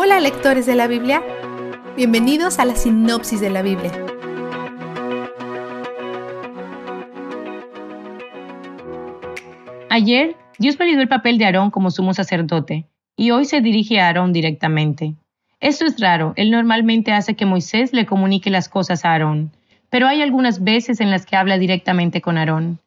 Hola lectores de la Biblia, bienvenidos a la sinopsis de la Biblia. Ayer, Dios validó el papel de Aarón como sumo sacerdote, y hoy se dirige a Aarón directamente. Esto es raro, él normalmente hace que Moisés le comunique las cosas a Aarón, pero hay algunas veces en las que habla directamente con Aarón.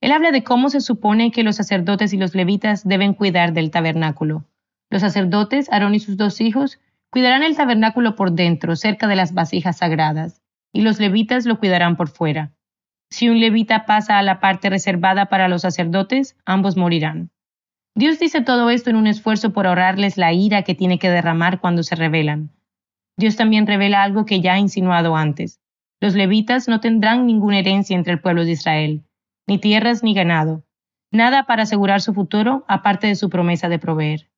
Él habla de cómo se supone que los sacerdotes y los levitas deben cuidar del tabernáculo. Los sacerdotes, Aarón y sus dos hijos, cuidarán el tabernáculo por dentro, cerca de las vasijas sagradas, y los levitas lo cuidarán por fuera. Si un levita pasa a la parte reservada para los sacerdotes, ambos morirán. Dios dice todo esto en un esfuerzo por ahorrarles la ira que tiene que derramar cuando se rebelan. Dios también revela algo que ya ha insinuado antes. Los levitas no tendrán ninguna herencia entre el pueblo de Israel, ni tierras ni ganado, nada para asegurar su futuro aparte de su promesa de proveer.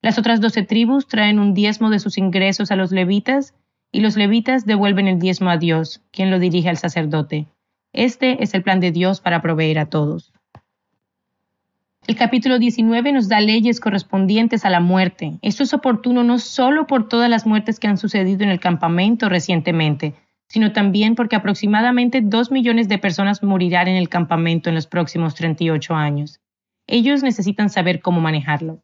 Las otras doce tribus traen un diezmo de sus ingresos a los levitas, y los levitas devuelven el diezmo a Dios, quien lo dirige al sacerdote. Este es el plan de Dios para proveer a todos. El capítulo 19 nos da leyes correspondientes a la muerte. Esto es oportuno no solo por todas las muertes que han sucedido en el campamento recientemente, sino también porque aproximadamente dos millones de personas morirán en el campamento en los próximos 38 años. Ellos necesitan saber cómo manejarlo.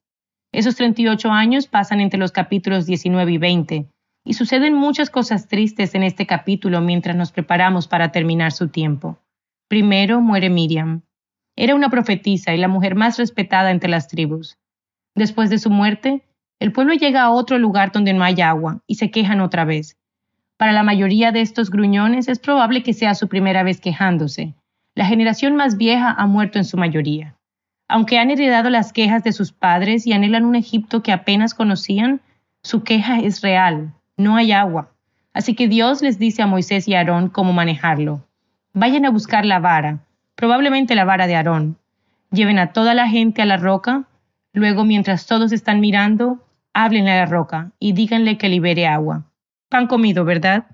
Esos 38 años pasan entre los capítulos 19 y 20, y suceden muchas cosas tristes en este capítulo mientras nos preparamos para terminar su tiempo. Primero muere Miriam. Era una profetisa y la mujer más respetada entre las tribus. Después de su muerte, el pueblo llega a otro lugar donde no hay agua y se quejan otra vez. Para la mayoría de estos gruñones es probable que sea su primera vez quejándose. La generación más vieja ha muerto en su mayoría. Aunque han heredado las quejas de sus padres y anhelan un Egipto que apenas conocían, su queja es real. No hay agua. Así que Dios les dice a Moisés y a Aarón cómo manejarlo. Vayan a buscar la vara, probablemente la vara de Aarón. Lleven a toda la gente a la roca, luego mientras todos están mirando, háblenle a la roca y díganle que libere agua. Pan comido, ¿verdad?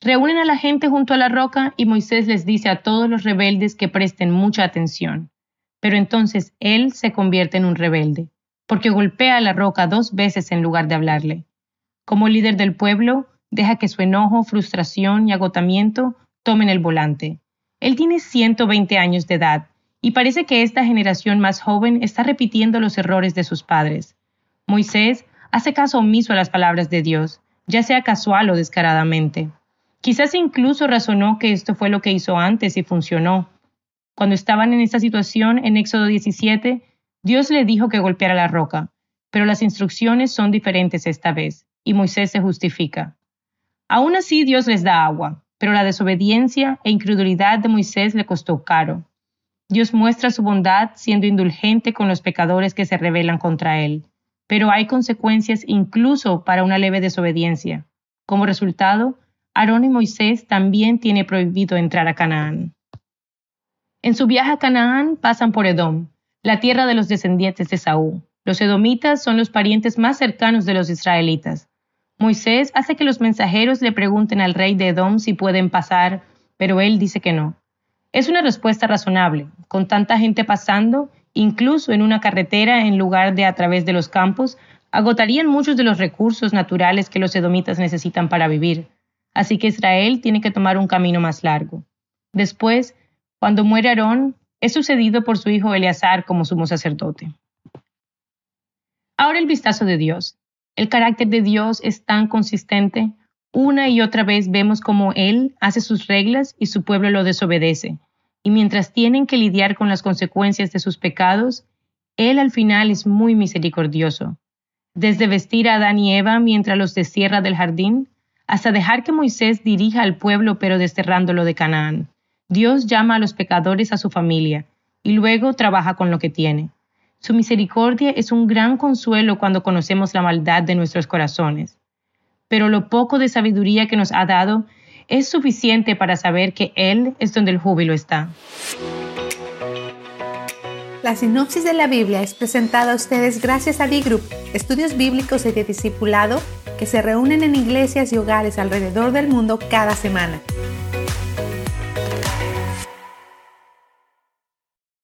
Reúnen a la gente junto a la roca y Moisés les dice a todos los rebeldes que presten mucha atención. Pero entonces él se convierte en un rebelde, porque golpea la roca dos veces en lugar de hablarle. Como líder del pueblo, deja que su enojo, frustración y agotamiento tomen el volante. Él tiene 120 años de edad y parece que esta generación más joven está repitiendo los errores de sus padres. Moisés hace caso omiso a las palabras de Dios, ya sea casual o descaradamente. Quizás incluso razonó que esto fue lo que hizo antes y funcionó. Cuando estaban en esta situación en Éxodo 17, Dios le dijo que golpeara la roca, pero las instrucciones son diferentes esta vez, y Moisés se justifica. Aún así Dios les da agua, pero la desobediencia e incredulidad de Moisés le costó caro. Dios muestra su bondad siendo indulgente con los pecadores que se rebelan contra él, pero hay consecuencias incluso para una leve desobediencia. Como resultado, Aarón y Moisés también tiene prohibido entrar a Canaán. En su viaje a Canaán pasan por Edom, la tierra de los descendientes de Saúl. Los edomitas son los parientes más cercanos de los israelitas. Moisés hace que los mensajeros le pregunten al rey de Edom si pueden pasar, pero él dice que no. Es una respuesta razonable. Con tanta gente pasando, incluso en una carretera en lugar de a través de los campos, agotarían muchos de los recursos naturales que los edomitas necesitan para vivir. Así que Israel tiene que tomar un camino más largo. Después, cuando muere Aarón, es sucedido por su hijo Eleazar como sumo sacerdote. Ahora el vistazo de Dios. El carácter de Dios es tan consistente. Una y otra vez vemos cómo Él hace sus reglas y su pueblo lo desobedece. Y mientras tienen que lidiar con las consecuencias de sus pecados, Él al final es muy misericordioso. Desde vestir a Adán y Eva mientras los destierra del jardín, hasta dejar que Moisés dirija al pueblo pero desterrándolo de Canaán. Dios llama a los pecadores a su familia y luego trabaja con lo que tiene. Su misericordia es un gran consuelo cuando conocemos la maldad de nuestros corazones. Pero lo poco de sabiduría que nos ha dado es suficiente para saber que Él es donde el júbilo está. La sinopsis de la Biblia es presentada a ustedes gracias a B-Group, estudios bíblicos y de discipulado que se reúnen en iglesias y hogares alrededor del mundo cada semana.